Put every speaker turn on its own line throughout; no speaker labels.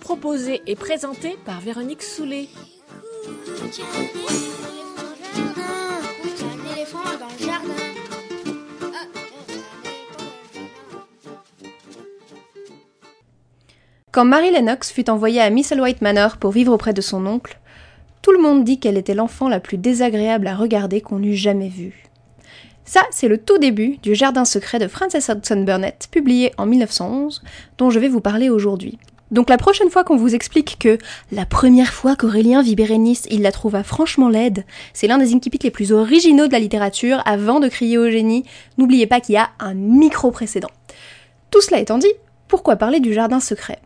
proposée et présentée par Véronique Soulet.
Quand Mary Lennox fut envoyée à White Manor pour vivre auprès de son oncle, tout le monde dit qu'elle était l'enfant la plus désagréable à regarder qu'on eût jamais vue. Ça, c'est le tout début du Jardin secret de Frances Hodgson Burnett, publié en 1911, dont je vais vous parler aujourd'hui. Donc la prochaine fois qu'on vous explique que la première fois qu'Aurélien vit Bérénice, il la trouva franchement laide, c'est l'un des incipits les plus originaux de la littérature, avant de crier au génie, n'oubliez pas qu'il y a un micro précédent. Tout cela étant dit, pourquoi parler du jardin secret?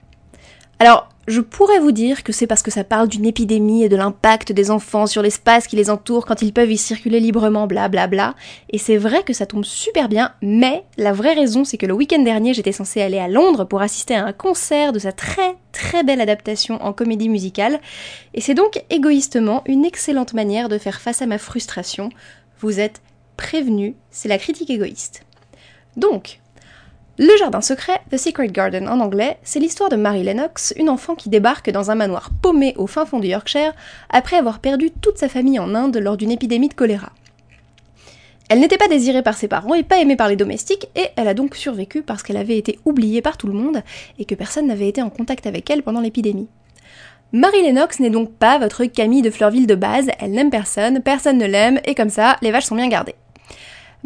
Alors, je pourrais vous dire que c'est parce que ça parle d'une épidémie et de l'impact des enfants sur l'espace qui les entoure quand ils peuvent y circuler librement, blablabla. Bla bla. Et c'est vrai que ça tombe super bien, mais la vraie raison c'est que le week-end dernier j'étais censée aller à Londres pour assister à un concert de sa très très belle adaptation en comédie musicale. Et c'est donc égoïstement une excellente manière de faire face à ma frustration. Vous êtes prévenu, c'est la critique égoïste. Donc, le jardin secret, The Secret Garden en anglais, c'est l'histoire de Mary Lennox, une enfant qui débarque dans un manoir paumé au fin fond du Yorkshire après avoir perdu toute sa famille en Inde lors d'une épidémie de choléra. Elle n'était pas désirée par ses parents et pas aimée par les domestiques, et elle a donc survécu parce qu'elle avait été oubliée par tout le monde et que personne n'avait été en contact avec elle pendant l'épidémie. Mary Lennox n'est donc pas votre Camille de Fleurville de base, elle n'aime personne, personne ne l'aime, et comme ça, les vaches sont bien gardées.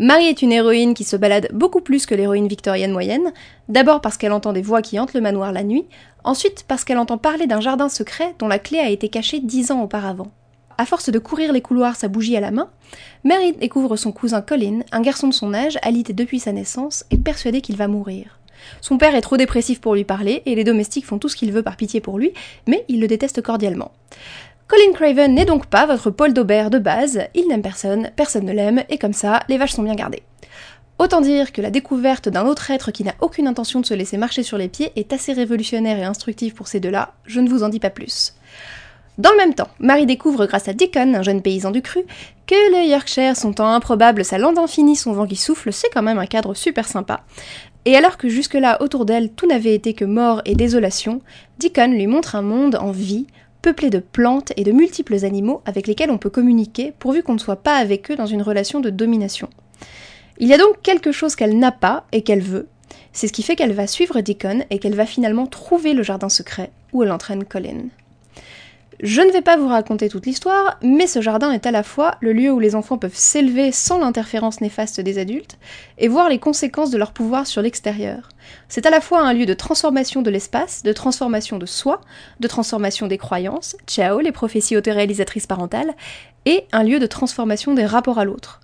Marie est une héroïne qui se balade beaucoup plus que l'héroïne victorienne moyenne, d'abord parce qu'elle entend des voix qui hantent le manoir la nuit, ensuite parce qu'elle entend parler d'un jardin secret dont la clé a été cachée dix ans auparavant. À force de courir les couloirs sa bougie à la main, Mary découvre son cousin Colin, un garçon de son âge, alité depuis sa naissance, et persuadé qu'il va mourir. Son père est trop dépressif pour lui parler, et les domestiques font tout ce qu'il veut par pitié pour lui, mais il le déteste cordialement. Colin Craven n'est donc pas votre Paul d'Aubert de base, il n'aime personne, personne ne l'aime, et comme ça, les vaches sont bien gardées. Autant dire que la découverte d'un autre être qui n'a aucune intention de se laisser marcher sur les pieds est assez révolutionnaire et instructive pour ces deux-là, je ne vous en dis pas plus. Dans le même temps, Marie découvre grâce à Deacon, un jeune paysan du cru, que le Yorkshire, son temps improbable, sa lande infinie, son vent qui souffle, c'est quand même un cadre super sympa. Et alors que jusque-là, autour d'elle, tout n'avait été que mort et désolation, Deacon lui montre un monde en vie, peuplé de plantes et de multiples animaux avec lesquels on peut communiquer pourvu qu'on ne soit pas avec eux dans une relation de domination. Il y a donc quelque chose qu'elle n'a pas et qu'elle veut. C'est ce qui fait qu'elle va suivre Deacon et qu'elle va finalement trouver le jardin secret où elle entraîne Colin. Je ne vais pas vous raconter toute l'histoire, mais ce jardin est à la fois le lieu où les enfants peuvent s'élever sans l'interférence néfaste des adultes et voir les conséquences de leur pouvoir sur l'extérieur. C'est à la fois un lieu de transformation de l'espace, de transformation de soi, de transformation des croyances, ciao les prophéties autoréalisatrices parentales, et un lieu de transformation des rapports à l'autre.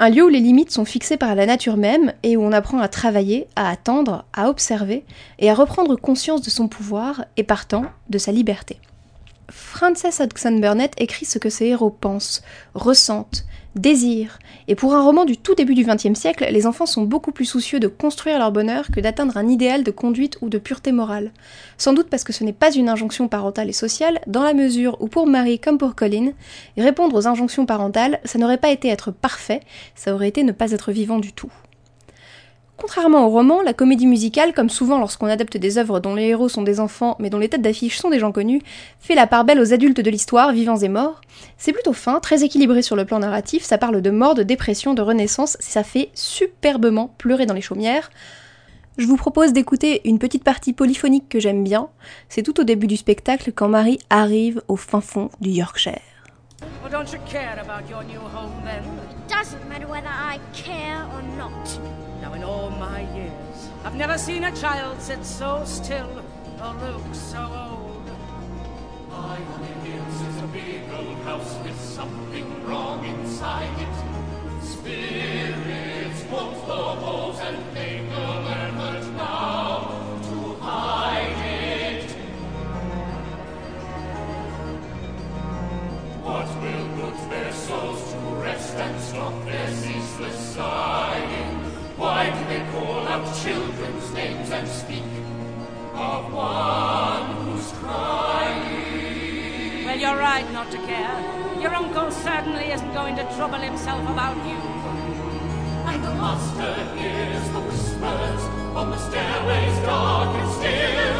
Un lieu où les limites sont fixées par la nature même et où on apprend à travailler, à attendre, à observer et à reprendre conscience de son pouvoir et partant de sa liberté. Frances Hodgson Burnett écrit ce que ses héros pensent, ressentent, désirent, et pour un roman du tout début du XXe siècle, les enfants sont beaucoup plus soucieux de construire leur bonheur que d'atteindre un idéal de conduite ou de pureté morale. Sans doute parce que ce n'est pas une injonction parentale et sociale, dans la mesure où pour Marie comme pour Colin, répondre aux injonctions parentales, ça n'aurait pas été être parfait, ça aurait été ne pas être vivant du tout. Contrairement au roman, la comédie musicale, comme souvent lorsqu'on adapte des œuvres dont les héros sont des enfants mais dont les têtes d'affiche sont des gens connus, fait la part belle aux adultes de l'histoire, vivants et morts. C'est plutôt fin, très équilibré sur le plan narratif, ça parle de mort, de dépression, de renaissance, ça fait superbement pleurer dans les chaumières. Je vous propose d'écouter une petite partie polyphonique que j'aime bien. C'est tout au début du spectacle quand Marie arrive au fin fond du Yorkshire.
Well, don't you care about your new home then? It
doesn't matter whether I care or not.
Now, in all my years, I've never seen a child sit so still or look so old.
My home is a big old house with something wrong inside it. children's names and speak of one who's crying.
Well, you're right not to care. Your uncle certainly isn't going to trouble himself about you.
And the master hears the whispers on the stairways dark and still,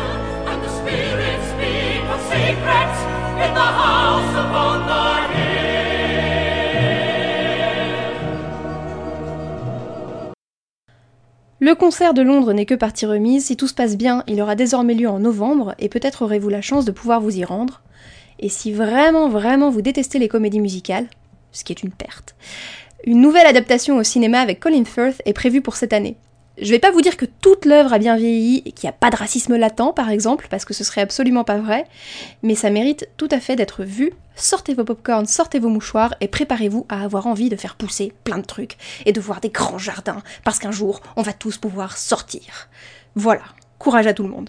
and the spirits speak of secrets in the house upon the
Le concert de Londres n'est que partie remise, si tout se passe bien, il aura désormais lieu en novembre, et peut-être aurez-vous la chance de pouvoir vous y rendre. Et si vraiment, vraiment vous détestez les comédies musicales, ce qui est une perte, une nouvelle adaptation au cinéma avec Colin Firth est prévue pour cette année. Je vais pas vous dire que toute l'œuvre a bien vieilli et qu'il n'y a pas de racisme latent, par exemple, parce que ce serait absolument pas vrai, mais ça mérite tout à fait d'être vu. Sortez vos popcorns, sortez vos mouchoirs et préparez-vous à avoir envie de faire pousser plein de trucs et de voir des grands jardins, parce qu'un jour, on va tous pouvoir sortir. Voilà, courage à tout le monde.